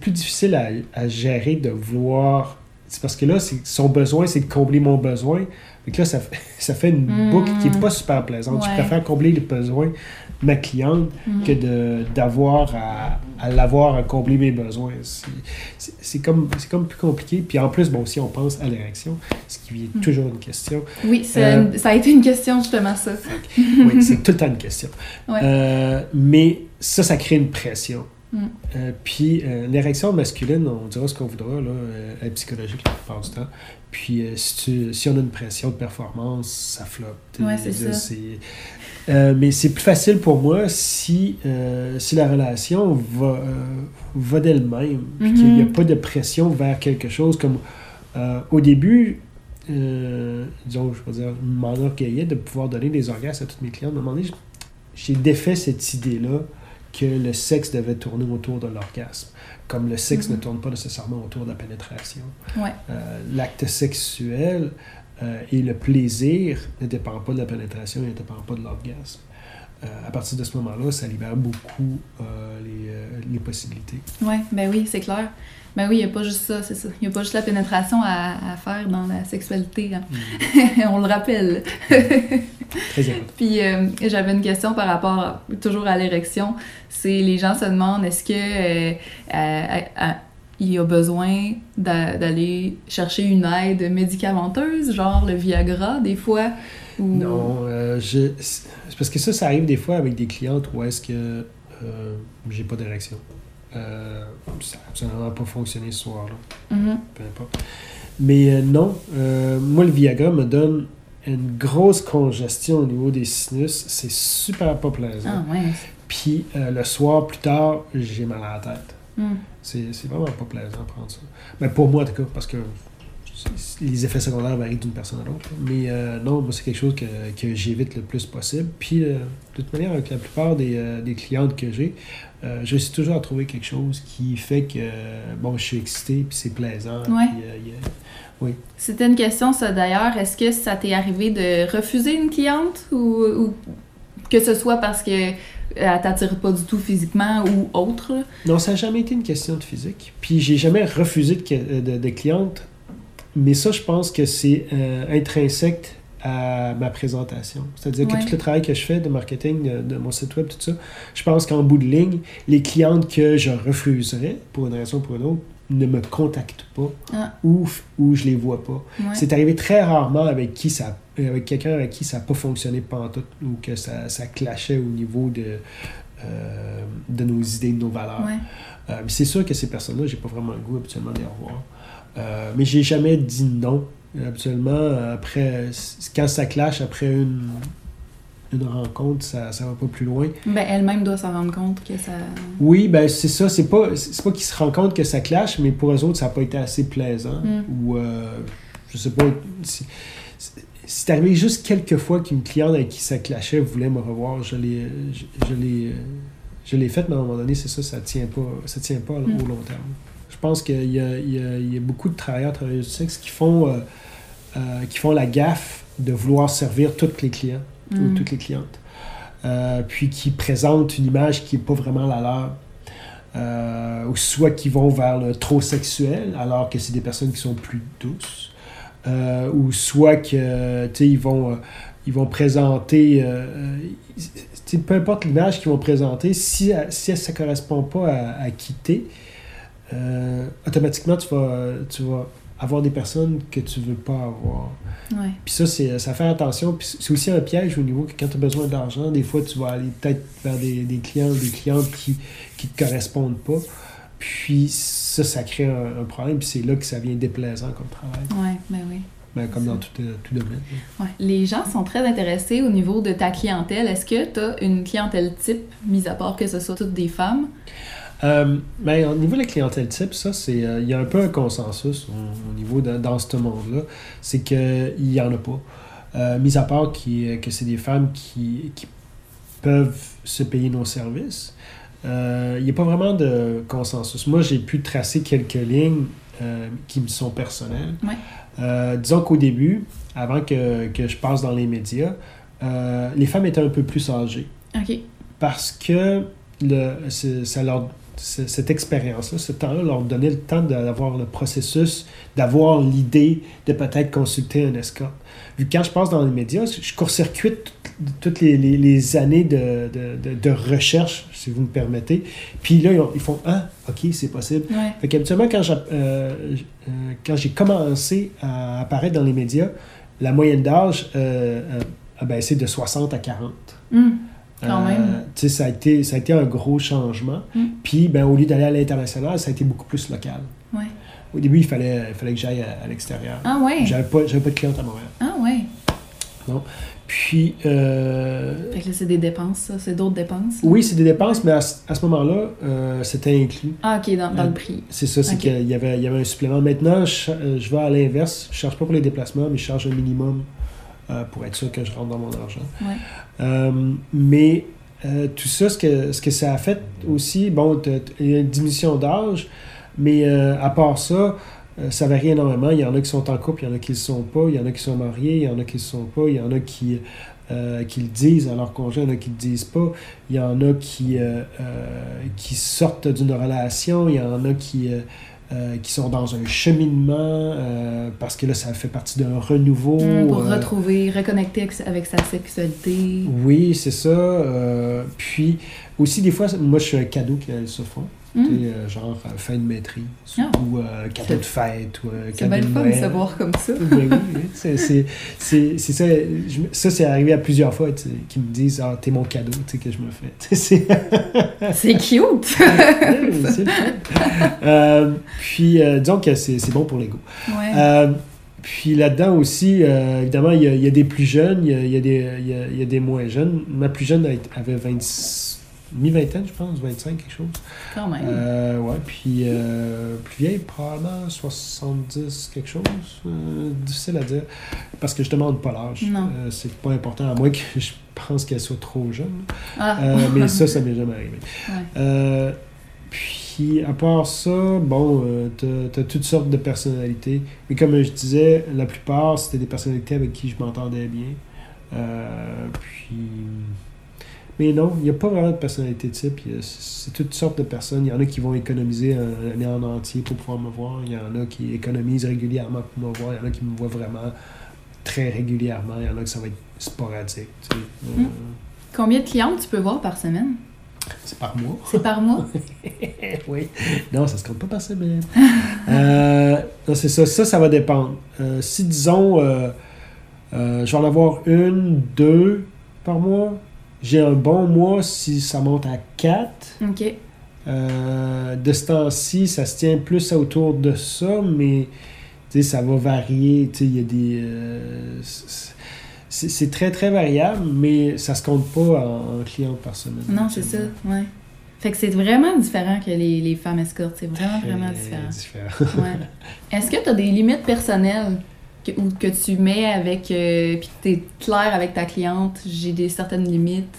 plus difficile à, à, gérer de vouloir. C'est parce que là, son besoin, c'est de combler mon besoin. Donc là, ça, (laughs) ça fait une boucle qui n'est pas super plaisante. Je préfère combler les besoins de ma cliente mm. que d'avoir à, à l'avoir à combler mes besoins. C'est comme, comme plus compliqué. Puis en plus, bon, si on pense à l'érection, ce qui est mm. toujours une question. Oui, euh, ça a été une question justement, ça. oui, c'est (laughs) tout le temps une question. Euh, mais ça, ça crée une pression. Mm. Euh, puis l'érection masculine, on dira ce qu'on voudra, là, elle est psychologique la plupart du temps. Puis euh, si, si, on a une pression de performance, ça floppe. Ouais, c'est ça. Euh, mais c'est plus facile pour moi si, euh, si la relation va, va d'elle-même, puis qu'il n'y a mhm. pas de pression vers quelque chose. Comme au début, disons, je vais dire, m'enorgueillais de pouvoir donner des orgasmes à toutes mes clientes. À un moment donné, j'ai défait cette idée-là que le sexe devait tourner autour de l'orgasme comme le sexe ne mhm. tourne pas nécessairement autour de la pénétration. Euh, l'acte sexuel euh, et le plaisir ne dépendent pas de la pénétration, ne dépendent pas de l'orgasme. Euh, à partir de ce moment-là, ça libère beaucoup les, les, possibilités. Ouais, ben oui, c'est clair. Ben oui, il n'y a pas juste ça, c'est ça. Il n'y a pas juste la pénétration à, à faire dans la sexualité. Hein. Mhm. (laughs) On le rappelle. Très bien. (laughs) Puis j'avais une question par rapport toujours à l'érection. C'est les gens se demandent est-ce que il y a besoin d'aller chercher une aide médicamenteuse, genre le Viagra, des fois? Non, euh, je... parce que ça, ça arrive des fois avec des clientes où est-ce que euh, j'ai pas d'érection. Euh, ça n'a absolument pas fonctionné ce soir-là. Mm-hmm. Peu importe. Mais euh, non, moi, le Viagra me donne une grosse congestion au niveau des sinus. C'est super pas plaisant. Ah, ouais. Puis le soir, plus tard, j'ai mal à la tête. Hmm. C'est vraiment pas plaisant de prendre ça. Mais pour moi, en tout cas, parce que les effets secondaires varient d'une personne à l'autre. Mais euh, non, moi, c'est quelque chose que, que j'évite le plus possible. Puis, euh, de toute manière, avec la plupart des, euh, des clientes que j'ai, je suis toujours à trouver quelque chose qui fait que, bon, je suis excité, puis c'est plaisant. oui. C'était une question, ça, d'ailleurs. Est-ce que ça t'est arrivé de refuser une cliente ou, ou que ce soit parce que elle t'attire pas du tout physiquement ou autre? Non, ça n'a jamais été une question de physique. Puis j'ai jamais refusé de, de, de clientes, mais ça, je pense que c'est euh, intrinsèque à ma présentation. C'est-à-dire que tout le travail que je fais de marketing de, de mon site web, tout ça, je pense qu'en bout de ligne, les clientes que je refuserais, pour une raison ou pour une autre, ne me contactent pas Ah. ou, ou je les vois pas. Ouais. C'est arrivé très rarement avec qui ça avec quelqu'un avec qui ça n'a pas fonctionné pantoute ou que ça, ça clashait au niveau de, euh, de nos idées, de nos valeurs. Ouais. Euh, c'est sûr que ces personnes-là, j'ai pas vraiment le goût habituellement d'y revoir. Euh, mais j'ai jamais dit non. Habituellement, après, quand ça clash après une, une rencontre, ça, ça va pas plus loin. Ben, elle-même doit s'en rendre compte que ça. Oui, ben c'est ça. C'est pas, c'est pas qu'ils se rendent compte que ça clash, mais pour eux autres, ça n'a pas été assez plaisant. Mm. Ou, euh, je sais pas. c'est- c'est- arrivé juste quelques fois qu'une cliente avec qui ça clashait voulait me revoir. Je l'ai, je, je l'ai, euh, je l'ai fait, mais à un moment donné, c'est ça, ça tient pas, ça tient pas Mm. au long terme. Je pense qu'il y a, y y beaucoup de travailleurs, travailleuses du sexe qui font, euh, euh, qui font la gaffe de vouloir servir tous les clients ou Mm. toutes les clientes. Euh, puis qui présentent une image qui n'est pas vraiment la leur. Ou soit qui vont vers le trop sexuel, alors que c'est des personnes qui sont plus douces. Ou soit que, tu sais, ils vont, ils vont présenter, euh, peu importe l'image qu'ils vont présenter, si, si ça ne correspond pas à, à quitter, euh, automatiquement, tu vas, tu vas avoir des personnes que tu veux pas avoir. Ouais. Puis ça, c'est, ça fait attention. Puis c'est aussi un piège au niveau que quand tu as besoin d'argent, des fois, tu vas aller peut-être vers des, des clients ou des clientes qui ne te correspondent pas. Puis ça, ça crée un, un problème. Puis c'est là que ça vient déplaisant comme travail. Ouais, ben oui. Ben, comme dans tout, euh, tout domaine. Ouais. Les gens sont très intéressés au niveau de ta clientèle. Est-ce que tu as une clientèle type, mis à part que ce soit toutes des femmes? Euh, ben, au niveau de la clientèle type, ça, c'est euh, il y a un peu un consensus au, au niveau de, dans ce monde-là. C'est qu'il n'y en a pas. Euh, mis à part qui, que c'est des femmes qui, qui peuvent se payer nos services. Il n'y a pas vraiment de consensus. Moi, j'ai pu tracer quelques lignes qui me sont personnelles. Ouais. Disons qu'au début, avant que, que je passe dans les médias, les femmes étaient un peu plus âgées OK. parce que le, ça leur, cette expérience-là, ce temps-là leur donnait le temps d'avoir le processus, d'avoir l'idée de peut-être consulter un escorte. Vu que quand je passe dans les médias, je court-circuite tout- toutes les, les- les années de, de, de- de recherche, si vous me permettez. Puis là, ils, ont- ils font Ah, OK, c'est possible. Ouais. Fait qu'habituellement, quand j'ai euh, euh, quand j'ai commencé à apparaître dans les médias, la moyenne d'âge euh, euh, a baissé de 60 à 40. Hum, Quand même. Euh, tu sais, ça a, été, ça a été un gros changement. Mm. Puis, ben, au lieu d'aller à l'international, ça a été beaucoup plus local. Ouais. Au début, il fallait, il fallait que j'aille à, à l'extérieur. Ah ouais? J'avais pas, j'avais pas de cliente à Montréal. Ah ouais. Puis, euh, Fait que là, c'est des dépenses, ça. C'est d'autres dépenses. oui, c'est des dépenses, mais à, ce- à ce moment-là, euh, c'était inclus. Ah, OK, dans, dans le prix. C'est ça, c'est qu'il y avait, il y avait un supplément. Maintenant, je, je vais à l'inverse. Je ne charge pas pour les déplacements, mais je charge un minimum euh, pour être sûr que je rentre dans mon argent. Ouais. Euh, mais euh, tout ça, ce que, ce que ça a fait aussi, bon, il y a une diminution d'âge, mais à part ça, ça varie énormément. Il y en a qui sont en couple, il y en a qui ne le sont pas, il y en a qui sont mariés, il y en a qui ne le sont pas, il y en a qui, euh, qui le disent à leur conjoint, il y en a qui ne le disent pas, il y en a qui, euh, euh, qui sortent d'une relation, il y en a qui, euh, qui sont dans un cheminement euh, parce que là, ça fait partie d'un renouveau. Hum, pour euh, retrouver, reconnecter avec, sa sexualité. oui, c'est ça. puis aussi, des fois, moi, je suis un cadeau qu'elles se font. Sais, euh, genre euh, fin de maîtrise Ah. ou euh, cadeau de fête ou euh, C'est cadeau de le fun de Noël. savoir comme ça. Oui, oui, oui. C'est, c'est, c'est, c'est ça. je ça, c'est arrivé à plusieurs fois, qui me disent Ah, t'es mon cadeau tu sais, que je me fais. C'est, (laughs) C'est cute! (laughs) Oui, c'est le fun. Puis, disons que c'est, c'est bon pour l'ego. ouais. Puis là-dedans aussi, évidemment, il y, a, il y a des plus jeunes, il y a, y a des, il y a- il y a des moins jeunes. Ma plus jeune avait 26, mi-vingtaine, je pense, 25, quelque chose. Quand même. Euh, ouais, puis euh, plus vieille, probablement 70, quelque chose. Euh, difficile à dire, parce que je demande pas l'âge. Non. Euh, c'est pas important, à moins que (laughs) je pense qu'elle soit trop jeune. ah. Mais ça, ça m'est jamais arrivé. Ouais. Puis, à part ça, bon, t'as as toutes sortes de personnalités. Mais comme je disais, la plupart, c'était des personnalités avec qui je m'entendais bien. Puis... Mais non, il n'y a pas vraiment de personnalité type. C'est toutes sortes de personnes. Il y en a qui vont économiser un année en entier pour pouvoir me voir. Il y en a qui économisent régulièrement pour me voir. Il y en a qui me voient vraiment très régulièrement, il y en a que ça va être sporadique. tu sais. Euh, Combien de clientes tu peux voir par semaine? C'est par mois. C'est par mois? (laughs) oui. Non, ça se compte pas par semaine. (laughs) euh, non, c'est ça. Ça, ça va dépendre. Euh, si, disons, euh, euh, je vais en avoir une, deux par mois, j'ai un bon mois si ça monte à quatre. OK. Euh, de ce temps-ci, ça se tient plus autour de ça, mais ça va varier. Il y a des. euh, c'est c'est très, très variable, mais ça se compte pas en, en clients par semaine. Non, c'est ça, ouais. Fait que c'est vraiment différent que les, les femmes escortes. C'est vraiment, vraiment différent. différent. Ouais. Est-ce que tu as des limites personnelles? Que, ou que tu mets avec. Euh, puis que tu es clair avec ta cliente? J'ai des certaines limites.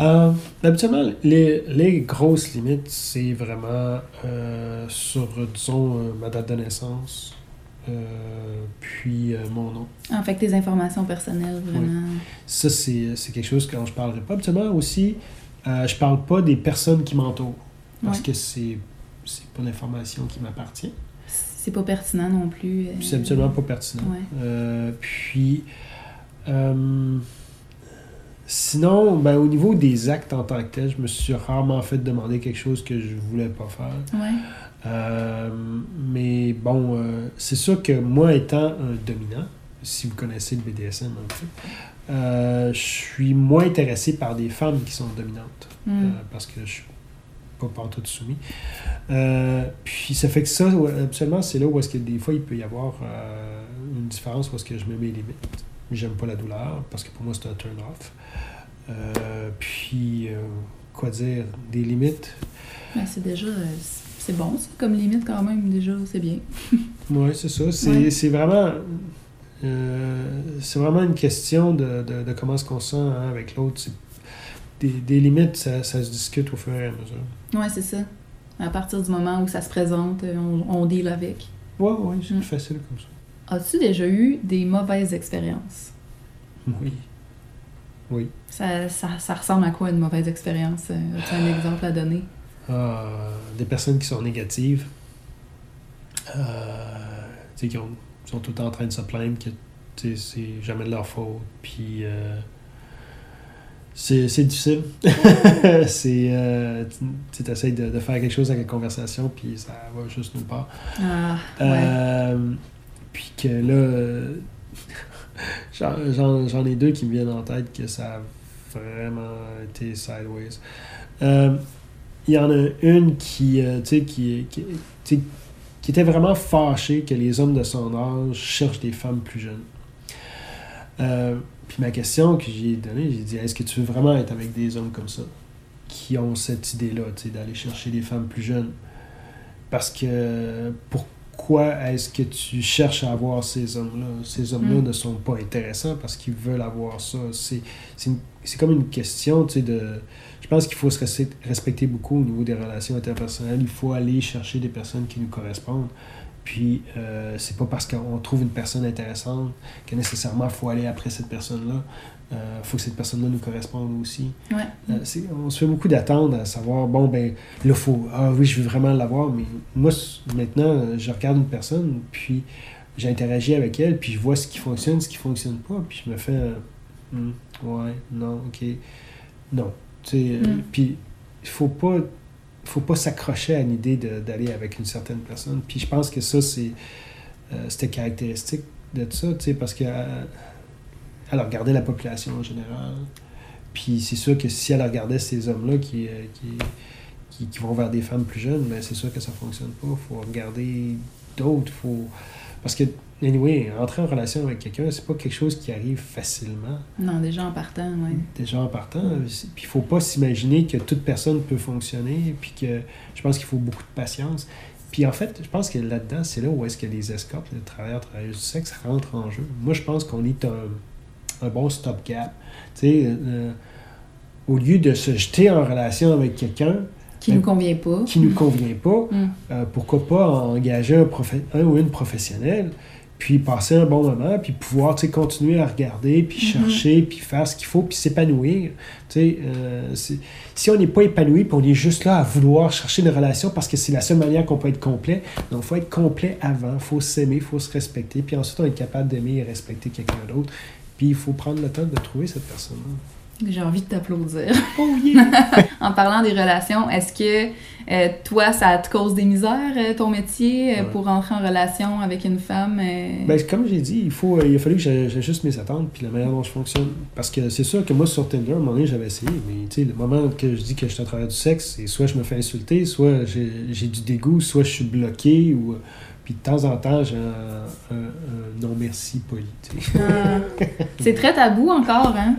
Euh, habituellement, les, les grosses limites, c'est vraiment euh, sur, disons, euh, ma date de naissance, puis mon nom. En fait, tes informations personnelles, vraiment. Ça, c'est quelque chose dont je parlerai pas. Habituellement aussi, je parle pas des personnes qui m'entourent, parce Ouais. que c'est c'est pas l'information qui m'appartient. C'est pas pertinent non plus. euh, C'est absolument pas pertinent. Ouais. Euh, puis, euh, sinon, ben, au niveau des actes en tant que tel, je me suis rarement fait demander quelque chose que je voulais pas faire. Ouais. Euh, mais bon, euh, c'est sûr que moi étant un dominant, si vous connaissez le BDSM euh, je suis moins intéressé par des femmes qui sont dominantes. Mm. euh, parce que je suis pas partout soumis. Euh, puis ça fait que ça, absolument, c'est là où est-ce que des fois il peut y avoir euh, une différence où est-ce que je me mets les limites. J'aime pas la douleur parce que pour moi c'est un turn off. Euh, puis euh, quoi dire, des limites? Ben, c'est déjà. c'est bon, ça, comme limite quand même, déjà, c'est bien. (laughs) Oui, c'est ça. C'est Ouais. vraiment. c'est vraiment une question de, de, de comment est-ce qu'on se sent hein, avec l'autre. C'est- Des, des limites, ça, ça se discute au fur et à mesure. Ouais, c'est ça. À partir du moment où ça se présente, euh, on, on deal avec. Ouais, ouais, c'est Mm. plus facile comme ça. As-tu déjà eu des mauvaises expériences? Oui. Oui. Ça, ça, ça ressemble à quoi une mauvaise expérience? Euh, As-tu un exemple à donner? Ah, des personnes qui sont négatives, euh, tu sais, qui ont- sont tout le temps en train de se plaindre que tu sais, c'est jamais de leur faute. Puis euh, c'est c'est difficile. (laughs) c'est euh, tu essaies de, de faire quelque chose avec la conversation, puis ça va juste nulle part. Ah, ouais. Euh, puis que là, euh, (laughs) j'en- j'en j'en ai deux qui me viennent en tête que ça a vraiment été sideways. Euh, Il y en a une qui, euh, tu qui, qui, qui était vraiment fâchée que les hommes de son âge cherchent des femmes plus jeunes. Euh, puis ma question que j'ai donnée, j'ai dit est-ce que tu veux vraiment être avec des hommes comme ça qui ont cette idée-là, tu sais, d'aller chercher des femmes plus jeunes? Parce que pourquoi est-ce que tu cherches à avoir ces hommes-là? Ces hommes-là Mm. ne sont pas intéressants parce qu'ils veulent avoir ça. C'est c'est comme une question, tu sais, de. Je pense qu'il faut se res- respecter beaucoup au niveau des relations interpersonnelles. Il faut aller chercher des personnes qui nous correspondent. Puis, euh, c'est pas parce qu'on trouve une personne intéressante que nécessairement il faut aller après cette personne-là. Il faut que cette personne-là nous corresponde aussi. Ouais. Euh, on se fait beaucoup d'attendre à savoir, bon, ben, là, faut, ah oui, je veux vraiment l'avoir, mais moi, maintenant, euh, je regarde une personne, puis j'interagis avec elle, puis je vois ce qui fonctionne, ce qui fonctionne pas, puis je me fais, euh, Hmm, ouais, non, ok, non. Tu sais, euh, Mm. puis il faut pas, faut pas s'accrocher à l'idée de- d'aller avec une certaine personne, puis je pense que ça, c'est, euh, c'était caractéristique de ça, tu sais, parce que euh, elle regardait la population en général. Puis c'est sûr que si elle regardait ces hommes-là qui, euh, qui, qui, qui vont vers des femmes plus jeunes, ben c'est sûr que ça fonctionne pas. Il faut regarder d'autres. Faut... Parce que, anyway, entrer en relation avec quelqu'un, c'est pas quelque chose qui arrive facilement. Non, déjà en partant, ouais. Déjà en partant. Puis il faut pas s'imaginer que toute personne peut fonctionner. Puis que je pense qu'il faut beaucoup de patience. Puis en fait, je pense que là-dedans, c'est là où est-ce que les escortes, les travailleurs, travailleuses du sexe rentrent en jeu. Moi, je pense qu'on est un, un bon stopgap. Tu sais, euh, au lieu de se jeter en relation avec quelqu'un Qui nous convient pas. qui ne nous convient pas, Mm. euh, pourquoi pas engager un, ou une professionnelle, puis passer un bon moment, puis pouvoir continuer à regarder, puis Mhm. chercher, puis faire ce qu'il faut, puis s'épanouir. Euh, si on n'est pas épanoui, puis on est juste là à vouloir chercher une relation parce que c'est la seule manière qu'on peut être complet, donc il faut être complet avant, il faut s'aimer, il faut se respecter, puis ensuite on est capable d'aimer et respecter quelqu'un d'autre, puis il faut prendre le temps de trouver cette personne-là. J'ai envie de t'applaudir. Oh yeah! (laughs) en parlant des relations, est-ce que euh, toi, ça te cause des misères, euh, ton métier, euh, Ouais. pour entrer en relation avec une femme? euh? Ben, comme j'ai dit, il, faut, euh, il a fallu que j'a- j'ajuste mes attentes puis la manière dont je fonctionne. Parce que c'est sûr que moi, sur Tinder, à un moment donné, j'avais essayé, mais tu sais, le moment que je dis que je suis à travers du sexe, c'est soit je me fais insulter, soit j'ai du dégoût, soit je suis bloqué, ou... Puis de temps en temps, j'ai un, un- un non-merci poli. Ah. (laughs) c'est très tabou encore, hein?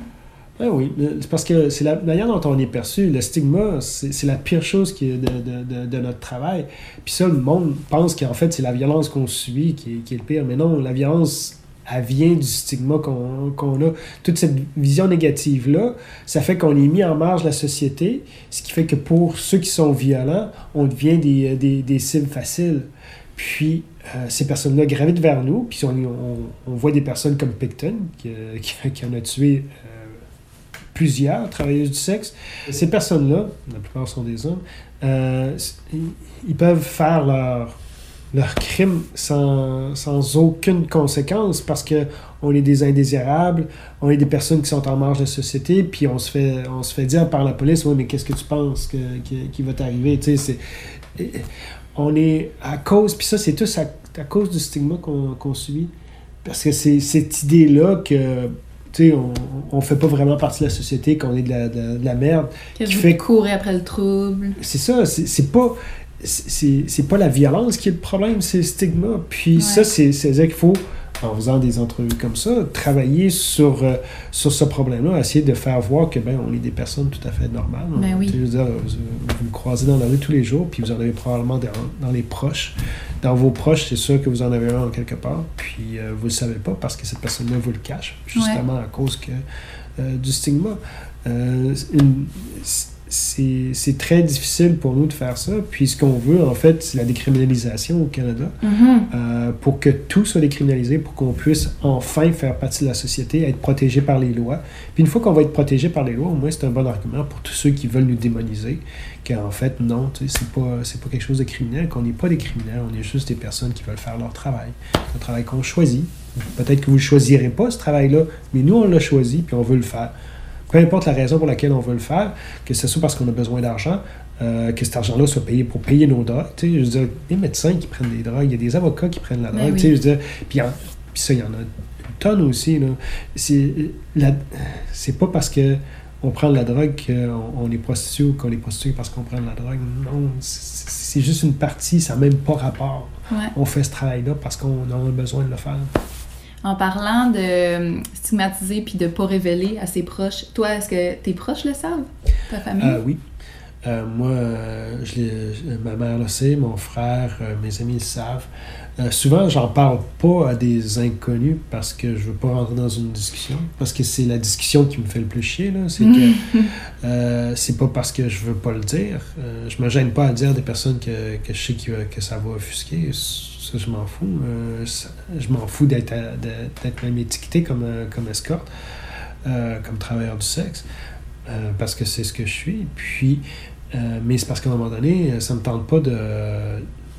Ah oui, parce que c'est la manière dont on est perçu. Le stigma, c'est la pire chose qui de, de- de- de notre travail. Puis ça, le monde pense qu'en fait, c'est la violence qu'on subit qui est, qui est le pire. Mais non, la violence, elle vient du stigma qu'on qu'on a. Toute cette vision négative-là, ça fait qu'on est mis en marge de la société, ce qui fait que pour ceux qui sont violents, on devient des, des, des cibles faciles. Puis euh, ces personnes-là gravitent vers nous, puis on, on, voit des personnes comme Picton, qui, qui- qui en a tué euh, plusieurs travailleuses du sexe. Ces personnes-là, la plupart sont des hommes, euh, ils, peuvent faire leur, leur crime sans, sans aucune conséquence parce que on est des indésirables, on est des personnes qui sont en marge de la société, puis on se fait, on se fait dire par la police, ouais, mais qu'est-ce que tu penses que, qui va t'arriver? Tu sais, on est à cause, puis ça, c'est tout à, à cause du stigma qu'on qu'on subit. Parce que c'est cette idée-là que, sais, on, on fait pas vraiment partie de la société, qu'on est de la, de- de la merde. Que Qui vous fait- courez après le trouble. C'est ça, c'est c'est pas. C'est c'est pas la violence qui est le problème, c'est le stigma. Puis Ouais. ça, c'est c'est-à-dire qu'il faut, en faisant des entrevues comme ça, travailler sur, euh, sur ce problème-là, essayer de faire voir que ben on est des personnes tout à fait normales. Ben oui. Vous, vous croisez dans la rue tous les jours, puis vous en avez probablement dans, dans les proches. Dans vos proches, c'est sûr que vous en avez un en quelque part, puis euh, vous le savez pas parce que cette personne-là vous le cache, justement à cause que, euh, du stigma. Une- c'est très difficile pour nous de faire ça. Puis ce qu'on veut, en fait, c'est la décriminalisation au Canada Mhm. euh, pour que tout soit décriminalisé, pour qu'on puisse enfin faire partie de la société, être protégé par les lois. Puis une fois qu'on va être protégé par les lois, au moins c'est un bon argument pour tous ceux qui veulent nous démoniser, qu'en fait, non, tu sais, c'est pas, pas quelque chose de criminel, qu'on n'est pas des criminels, on est juste des personnes qui veulent faire leur travail. C'est un travail qu'on choisit. Peut-être que vous ne choisirez pas ce travail-là, mais nous, on l'a choisi, puis on veut le faire. Peu importe la raison pour laquelle on veut le faire, que ce soit parce qu'on a besoin d'argent, euh, que cet argent-là soit payé pour payer nos drogues. Je veux dire, les médecins qui prennent des drogues, il y a des avocats qui prennent la Ben drogue. oui. tu sais, je veux dire, puis, en- puis ça, il y en a une tonne aussi. C'est pas parce que on prend de la drogue qu'on on est prostitué ou qu'on est prostitué parce qu'on prend de la drogue. Non, c'est c'est juste une partie, ça n'a même pas rapport. Ouais. On fait ce travail-là parce qu'on a besoin de le faire. En parlant de euh, stigmatiser puis de pas révéler à ses proches, toi, est-ce que tes proches le savent? Ta famille? Ah oui. Euh, moi, euh, je ma mère le sait, mon frère, euh, mes amis le savent. Euh, souvent, j'en parle pas à des inconnus parce que je veux pas rentrer dans une discussion. Parce que c'est la discussion qui me fait le plus chier. là. C'est que (laughs) euh, c'est pas parce que je veux pas le dire. Euh, je me gêne pas à dire à des personnes que, que je sais va- que ça va offusquer. Ça, je m'en fous. Euh, ça- je m'en fous d'être d'être même étiqueté comme, euh, comme escorte, euh, comme travailleur du sexe. euh, parce que c'est ce que je suis. Puis, mais c'est parce qu'à un moment donné, ça me tente pas de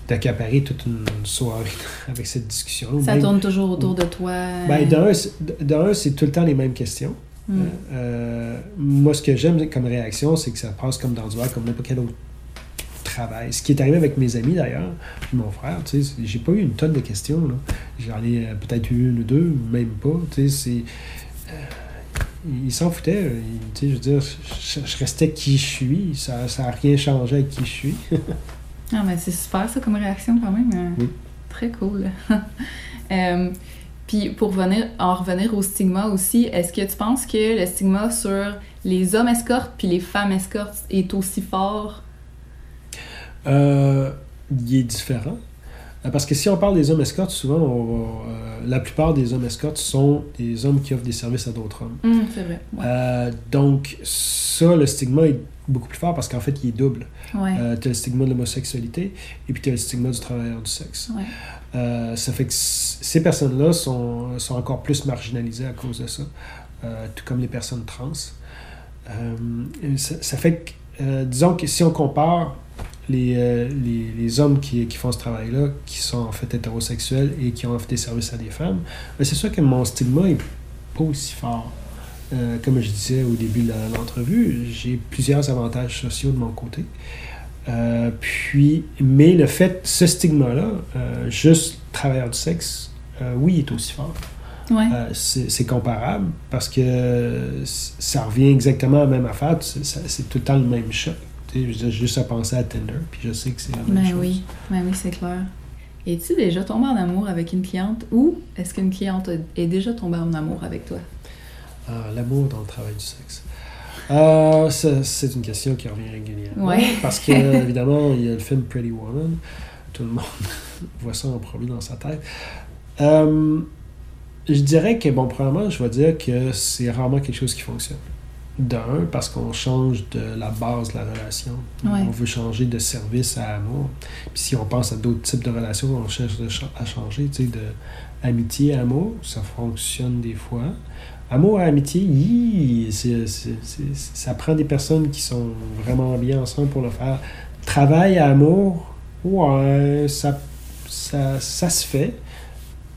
d'accaparer toute une soirée (laughs) avec cette discussion. Ça Même- tourne toujours autour de toi. ben, d'un, c'est- d'un, c'est tout le temps les mêmes questions. Mm. Euh, moi, ce que j'aime comme réaction, c'est que ça passe comme dans du verre, comme n'importe quel autre travail. Ce qui est arrivé avec mes amis, d'ailleurs, puis mon frère, tu sais, j'ai pas eu une tonne de questions. J'en ai euh, peut-être eu une ou deux, même pas, tu sais, c'est... euh, ils s'en foutaient, ils- tu sais, je veux dire, je, je restais qui je suis, ça n'a rien changé avec qui je suis. (laughs) Ah, mais c'est super ça comme réaction quand même. euh, Oui. Très cool. (laughs) Euh, Puis pour venir, en revenir au stigma aussi, est-ce que tu penses que le stigma sur les hommes escortes puis les femmes escortes est aussi fort? Euh, il est différent. Euh, Parce que si on parle des hommes escortes, souvent, on va, euh, la plupart des hommes escortes sont des hommes qui offrent des services à d'autres hommes. Hum, c'est vrai. Ouais. Euh, donc, ça, le stigma est beaucoup plus fort parce qu'en fait, il est double. ouais. tu as le stigma de l'homosexualité et puis tu as le stigma du travailleur du sexe. ouais. Ça fait que ces personnes-là sont, sont encore plus marginalisées à cause de ça, tout comme les personnes trans. Ça, ça, fait que, disons que si on compare les, les, les, hommes qui, qui, font ce travail-là, qui sont en fait hétérosexuels et qui ont offert des services à des femmes, ben, c'est sûr que mon stigma est pas aussi fort. comme je disais au début de l'entrevue, j'ai plusieurs avantages sociaux de mon côté. Euh, puis, mais le fait, ce stigma-là, euh, juste travailleur du sexe, euh, oui, il est aussi fort. Ouais. c'est comparable parce que ça revient exactement à la même affaire. C'est tout le temps le même choc. J'ai juste à penser à Tinder, puis je sais que c'est la même ben chose. Oui, ben oui, c'est clair. Es-tu déjà tombé en amour avec une cliente ou est-ce qu'une cliente est déjà tombée en amour avec toi? Ah, L'amour dans le travail du sexe. Euh, c'est une question qui revient régulièrement. Ouais. (laughs) parce que, (laughs) évidemment, il y a le film Pretty Woman. Tout le monde (laughs) voit ça en premier dans sa tête. Euh, je dirais que, bon, premièrement, je vais dire que c'est rarement quelque chose qui fonctionne. D'un, parce qu'on change de la base de la relation. Ouais. On veut changer de service à amour. Puis si on pense à d'autres types de relations, on cherche à changer, tu sais, de amitié à amour, ça fonctionne des fois. Amour et amitié, c'est, ça prend des personnes qui sont vraiment bien ensemble pour le faire. Travail à amour, ouais, ça, ça, ça se fait.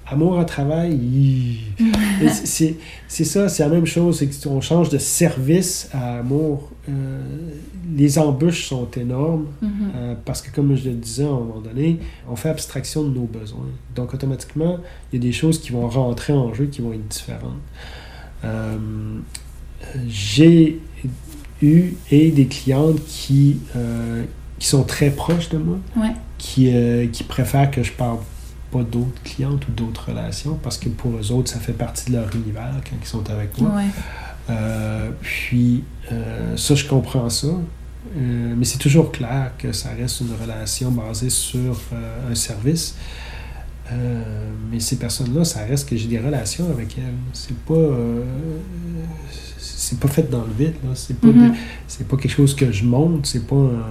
Amour à travail, (laughs) c'est, ça, c'est la même chose. C'est qu'on change de service à amour. Euh, les embûches sont énormes mm-hmm. euh, parce que, comme je le disais à un moment donné, on fait abstraction de nos besoins. Donc, automatiquement, il y a des choses qui vont rentrer en jeu qui vont être différentes. Euh, j'ai eu et des clientes qui, qui sont très proches de moi, ouais. qui, qui préfèrent que je parle pas d'autres clientes ou d'autres relations parce que pour eux autres, ça fait partie de leur univers quand ils sont avec moi. Ouais. Euh, puis, ça, je comprends ça. mais c'est toujours clair que ça reste une relation basée sur un service. Euh, mais ces personnes-là, ça reste que j'ai des relations avec elles. C'est pas. Euh, c'est pas fait dans le vide. C'est pas, mm -hmm. pas quelque chose que je monte. C'est pas un,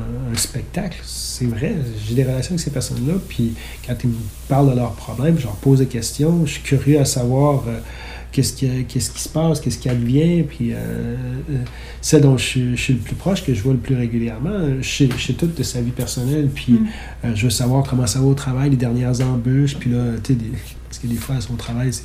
un, un spectacle. C'est vrai. J'ai des relations avec ces personnes-là. Puis quand ils me parlent de leurs problèmes, je leur pose des questions. Je suis curieux à savoir. Euh, qu'est-ce qui, qu'est-ce qui se passe, qu'est-ce qui advient, puis euh, euh, celle dont je, je, suis le plus proche, que je vois le plus régulièrement, je sais, je sais tout de sa vie personnelle, puis Mm. euh, je veux savoir comment ça va au travail, les dernières embûches, puis là, tu sais, parce que des fois, à son travail, c'est,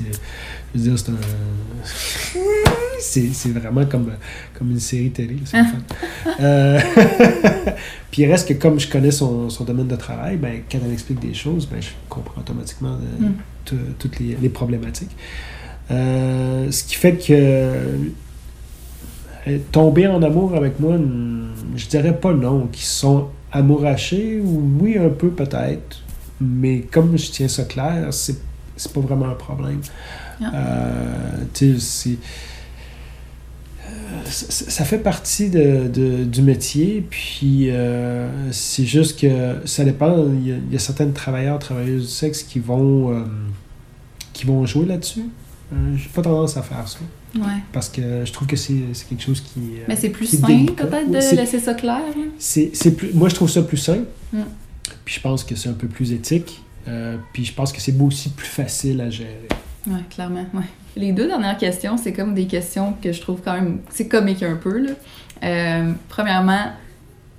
je veux dire, c'est un... (laughs) c'est, c'est vraiment comme, comme une série télé, c'est fait. Euh, (laughs) puis il reste que comme je connais son, son domaine de travail, ben, quand elle explique des choses, ben, je comprends automatiquement euh, Mm. toutes les, les problématiques. Euh, ce qui fait que euh, tomber en amour avec moi, je dirais pas non, qui sont amourachés, ou oui, un peu peut-être, mais comme je tiens ça clair, c'est, c'est pas vraiment un problème. Ah. Euh, tu sais. Ça fait partie de, de, du métier, puis euh, c'est juste que ça dépend. Il y, a, il y a certains travailleurs, travailleuses du sexe qui vont, euh, qui vont jouer là-dessus. Euh, j'ai pas tendance à faire ça. Ouais. Parce que je trouve que c'est quelque chose qui. Mais c'est plus sain, délicat. peut-être, de laisser ça clair. hein? c'est, plus, moi, je trouve ça plus simple. Mm. Puis je pense que c'est un peu plus éthique. Euh, puis je pense que c'est aussi plus facile à gérer. Oui, clairement. Ouais. Les deux dernières questions, c'est comme des questions que je trouve quand même. C'est comique un peu. Là. Euh, premièrement,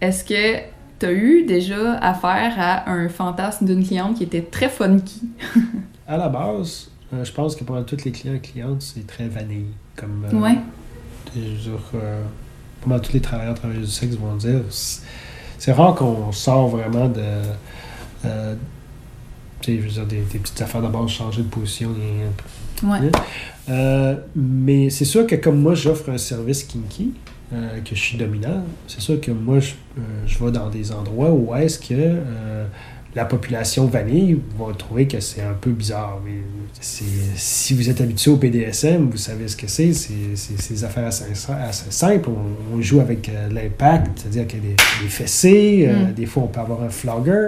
est-ce que tu as eu déjà affaire à un fantasme d'une cliente qui était très funky? (laughs) À la base, euh, je pense que pour tous les clients et clientes, c'est très vanille. Comme, euh, Ouais. je veux dire, pas mal tous les travailleurs, travailleuses du sexe vont dire. C'est, rare qu'on sort vraiment de. euh, tu sais, je veux dire, des, des petites affaires d'abord, changer de position. et- Euh, mais c'est sûr que comme moi, j'offre un service kinky, euh, que je suis dominant, c'est sûr que moi, je, euh, je vais dans des endroits où est-ce que la population vanille va trouver que c'est un peu bizarre. Mais si vous êtes habitué au BDSM, vous savez ce que c'est. C'est, des affaires assez, assez simples. On, on joue avec euh, l'impact, c'est-à-dire qu'il y a des, des fessées, euh, Mm. des fois on peut avoir un flogger,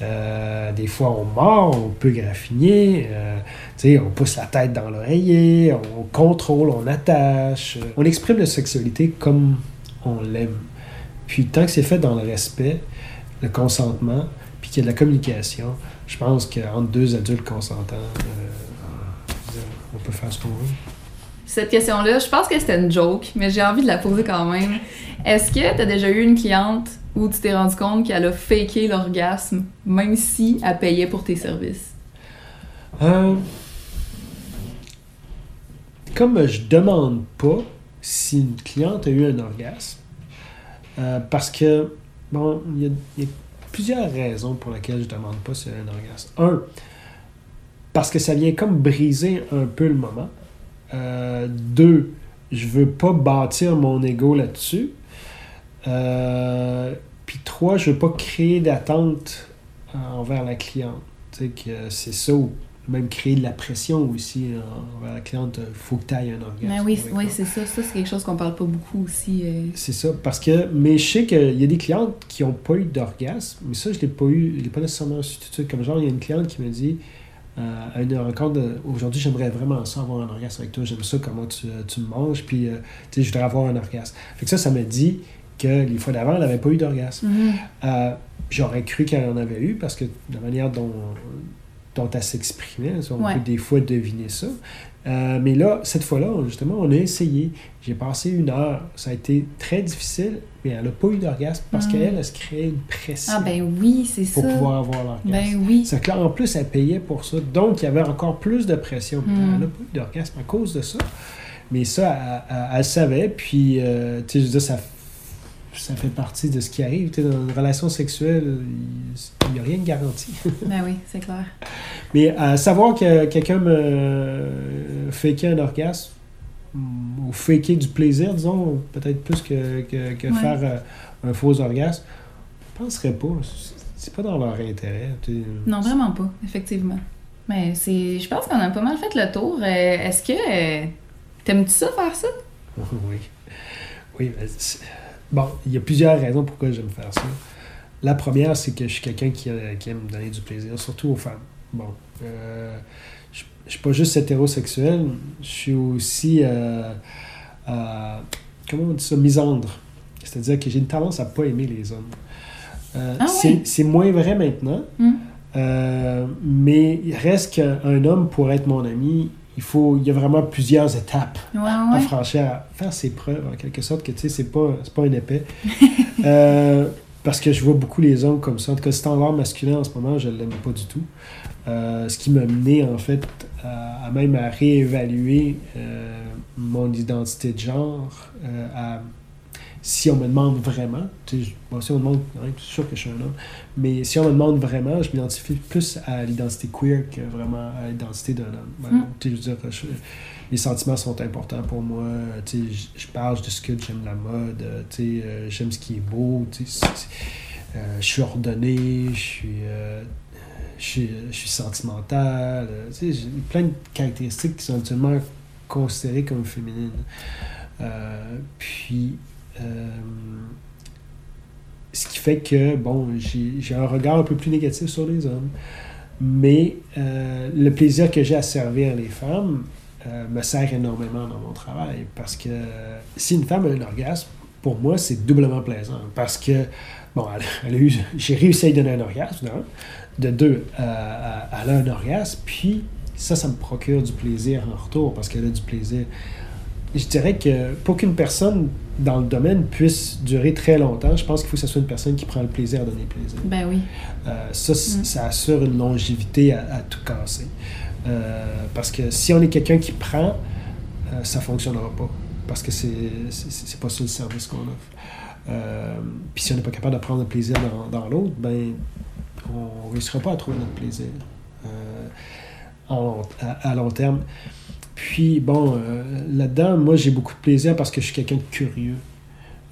euh, des fois on mord, on peut graffiner. euh, on pousse la tête dans l'oreiller, on contrôle, on attache. On exprime la sexualité comme on l'aime. Puis tant que c'est fait dans le respect, le consentement, qu'il y a de la communication, je pense qu'entre deux adultes consentants, euh, on peut faire ce qu'on veut. Cette question-là, je pense que c'était une joke, mais j'ai envie de la poser quand même. Est-ce que tu as déjà eu une cliente où tu t'es rendu compte qu'elle a faké l'orgasme, même si elle payait pour tes services? Euh, comme je demande pas si une cliente a eu un orgasme, euh, parce que, bon, il y, a plusieurs raisons pour lesquelles je demande pas si un orgasme. Un, parce que ça vient comme briser un peu le moment. Euh, deux, je veux pas bâtir mon ego là-dessus. Euh, puis trois, je veux pas créer d'attente envers la cliente. Tu sais, que c'est ça même créer de la pression aussi envers la cliente. Il faut que tu ailles un orgasme. Ben oui, oui c'est ça. Ça, c'est quelque chose qu'on parle pas beaucoup aussi. Euh. C'est ça. Parce que, mais je sais qu'il y a des clientes qui n'ont pas eu d'orgasme. Mais ça, je l'ai pas eu. Je l'ai pas nécessairement su tout de suite. Comme genre, il y a une cliente qui me dit euh, à une rencontre aujourd'hui, j'aimerais vraiment ça avoir un orgasme avec toi. J'aime ça, comment tu, tu me manges. Puis, euh, tu sais, je voudrais avoir un orgasme. Fait que ça, ça me dit que les fois d'avant, elle n'avait pas eu d'orgasme. Mm-hmm. Euh, j'aurais cru qu'elle en avait eu parce que la manière dont, dont elle s'exprimait, on peut des fois deviner ça. Euh, mais là, cette fois-là, justement, on a essayé. J'ai passé une heure. Ça a été très difficile, mais elle n'a pas eu d'orgasme parce mm. qu'elle, elle se créait une pression. Ah, ben oui, c'est ça. Pour pouvoir avoir l'orgasme. Ben oui. C'est que là, en plus, elle payait pour ça. Donc, il y avait encore plus de pression. Mm. Elle n'a pas eu d'orgasme à cause de ça. Mais ça, elle, elle, savait. Puis, euh, tu sais, je veux dire, ça ça fait partie de ce qui arrive. dans une relation sexuelle, il n'y a rien de garanti. (laughs) ben oui, c'est clair. Mais à savoir que quelqu'un me fait un orgasme, ou faker du plaisir, disons, peut-être plus que, que, faire euh, un faux orgasme, je ne penserais pas. C'est pas dans leur intérêt. Non, vraiment pas, effectivement. Mais c'est, je pense qu'on a pas mal fait le tour. Euh, est-ce que euh, t'aimes-tu ça faire ça? (laughs) Oui. Oui, mais Bon, il y a plusieurs raisons pourquoi j'aime faire ça. La première, c'est que je suis quelqu'un qui, aime donner du plaisir, surtout aux femmes. Bon, euh, je, ne suis pas juste hétérosexuel, je suis aussi, euh, euh, comment on dit ça, misandre. C'est-à-dire que j'ai une tendance à pas aimer les hommes. Ah c'est moins vrai maintenant, hmm. mais il reste qu'un homme pour être mon ami, il faut il y a vraiment plusieurs étapes à franchir à faire ses preuves en quelque sorte que tu sais c'est pas c'est pas un épais. (laughs) Euh, parce que je vois beaucoup les hommes comme ça. En tout cas standard masculin en ce moment je l'aime pas du tout. Euh, ce qui m'a mené en fait à, même à réévaluer euh, mon identité de genre à si on me demande vraiment, bon, si on me demande, c'est sûr que je suis un homme, mais si on me demande vraiment, je m'identifie plus à l'identité queer que vraiment à l'identité d'un homme. Ben, mm. je veux dire, les sentiments sont importants pour moi. Je, je parle, je discute, j'aime la mode, euh, j'aime ce qui est beau. Euh, je suis ordonné, je suis, euh, je suis, je suis sentimental. j'ai plein de caractéristiques qui sont actuellement considérées comme féminines. puis, euh, ce qui fait que, bon, j'ai un regard un peu plus négatif sur les hommes. Mais euh, le plaisir que j'ai à servir les femmes euh, me sert énormément dans mon travail. Parce que si une femme a un orgasme, pour moi, c'est doublement plaisant. Parce que, bon, j'ai réussi à lui donner un orgasme, De deux, elle a un orgasme, puis ça, ça me procure du plaisir en retour parce qu'elle a du plaisir je dirais que pour qu'une personne dans le domaine puisse durer très longtemps, je pense qu'il faut que ce soit une personne qui prend le plaisir à donner plaisir. Ben oui. Euh, ça, mm. ça assure une longévité à, tout casser. Euh, parce que si on est quelqu'un qui prend, euh, ça ne fonctionnera pas. Parce que c'est n'est pas ça le service qu'on offre. Puis si on n'est pas capable de prendre le plaisir dans, dans l'autre, ben on ne réussira pas à trouver notre plaisir à, long terme. Puis, bon, euh, là-dedans, moi, j'ai beaucoup de plaisir parce que je suis quelqu'un de curieux.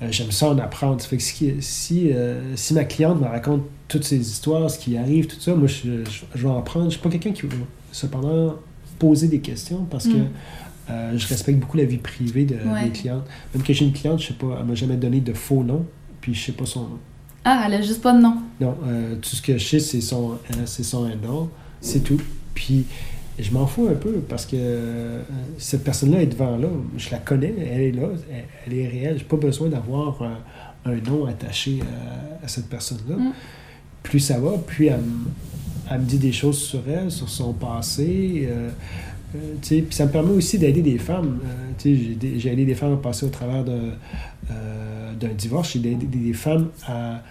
Euh, j'aime ça en apprendre. Fait que si, si, euh, si, ma cliente me raconte toutes ces histoires, ce qui arrive, tout ça, moi, je, je, vais en apprendre. Je suis pas quelqu'un qui va, cependant, poser des questions parce que mm. je respecte beaucoup la vie privée de mes clientes. Même que j'ai une cliente, je sais pas, elle m'a jamais donné de faux nom, puis je sais pas son nom. Ah, elle a juste pas de nom. Non, tout ce que je sais, c'est son, c'est son nom, c'est tout. Puis je m'en fous un peu parce que euh, cette personne-là est devant là. Je la connais, elle est là, elle, est réelle. Je n'ai pas besoin d'avoir un, nom attaché à, cette personne-là. Mm. Plus ça va, plus elle, elle me dit des choses sur elle, sur son passé. euh, euh, ça me permet aussi d'aider des femmes. Euh, j'ai j'ai aidé des femmes à passer au travers euh, d'un divorce. J'ai aidé des, des femmes à,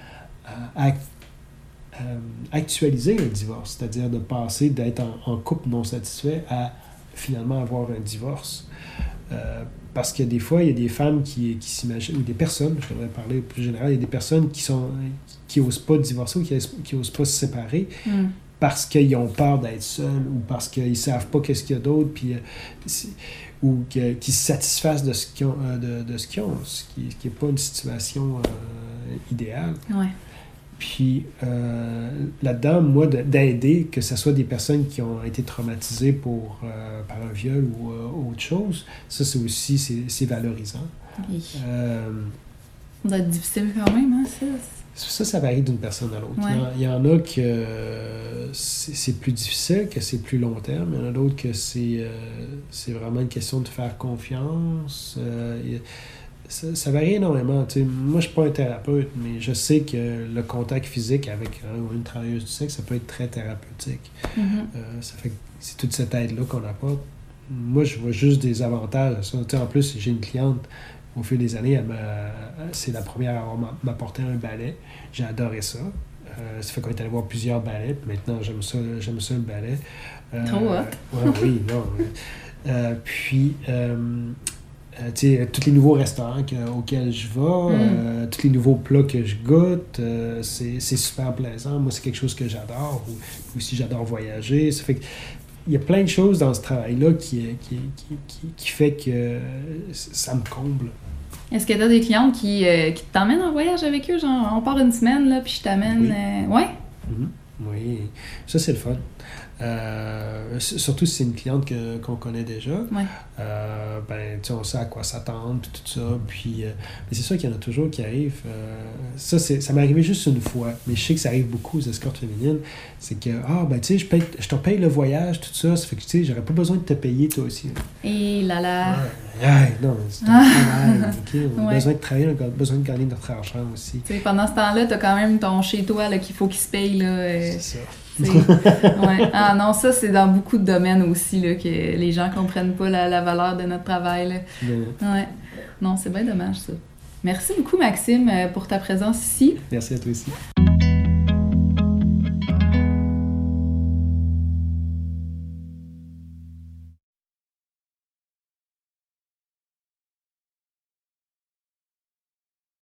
à- à- euh, actualiser un divorce, c'est-à-dire de passer d'être en, en couple non satisfait à finalement avoir un divorce. Euh, parce que des fois, il y a des femmes qui, qui s'imaginent, ou des personnes, je devrais parler plus général, il y a des personnes qui sont qui n'osent pas divorcer ou qui n'osent pas se séparer Hmm. parce qu'ils ont peur d'être seuls ou parce qu'ils savent pas qu'est-ce qu'il y a d'autre, puis, euh, ou qu'ils se satisfassent de ce qu'ils ont, euh, de, de ce qu'ils ont, ce qui n'est pas une situation euh, idéale. Ouais. Puis euh, là-dedans, moi, de- d'aider, que ce soit des personnes qui ont été traumatisées pour, euh, par un viol ou euh, autre chose, ça, c'est aussi, c'est valorisant. Euh, Ça doit être difficile quand même, hein, ça. Ça, ça varie d'une personne à l'autre. Ouais. Il, y en- il y en a que c'est plus difficile, que c'est plus long terme. Il y en a d'autres que c'est vraiment une question de faire confiance. Il ça, ça varie énormément. Moi, je ne suis pas un thérapeute, mais je sais que le contact physique avec un ou une travailleuse du sexe, ça peut être très thérapeutique. Mhm. Euh, ça fait que c'est toute cette aide-là qu'on apporte. Moi, je vois juste des avantages à ça. En plus, j'ai une cliente, au fil des années, elle m'a- c'est la première à avoir m'a- m'apporté un ballet. J'ai adoré ça. Euh, ça fait qu'on est allé voir plusieurs ballets. Puis maintenant, j'aime ça, j'aime ça le ballet. Euh, Trop hot. ouais, oui, non. ouais. Puis, euh, tous les nouveaux restaurants que- auxquels je vais, euh, tous les nouveaux plats que je goûte, euh, c'est super plaisant. Moi, c'est quelque chose que j'adore. Ou- Aussi, j'adore voyager. Ça fait que il y a plein de choses dans ce travail-là qui, qui, qui, qui, qui fait que ça me comble. Est-ce que tu as des clientes qui, qui t'emmènent en voyage avec eux? Genre, on part une semaine, là, puis je t'amène. Oui. Ouais? Mhm. Oui, ça c'est le fun. Euh, surtout si c'est une cliente que- qu'on connaît déjà. Ouais. Euh, ben, tu on sait à quoi s'attendre, puis tout ça. Puis, euh, mais c'est sûr qu'il y en a toujours qui arrivent. euh, ça, c'est, ça m'est arrivé juste une fois, mais je sais que ça arrive beaucoup aux escortes féminines. C'est que, ah, ben, tu sais, je, paye- je te paye le voyage, tout ça. Ça fait que, tu sais, j'aurais pas besoin de te payer toi aussi. Et là là. Ouais, ouais, non, c'est un (laughs) travail, ok? On a besoin de travailler, on a besoin de gagner notre argent aussi. Tu pendant ce temps-là, t'as quand même ton chez-toi là, qu'il faut qu'il se paye. Là, C'est ça. (laughs) ouais. Ah non, ça, c'est dans beaucoup de domaines aussi là, que les gens comprennent pas la, la valeur de notre travail. Là. Ouais. Non, c'est bien dommage, ça. Merci beaucoup, Maxime, euh, pour ta présence ici. merci à toi aussi.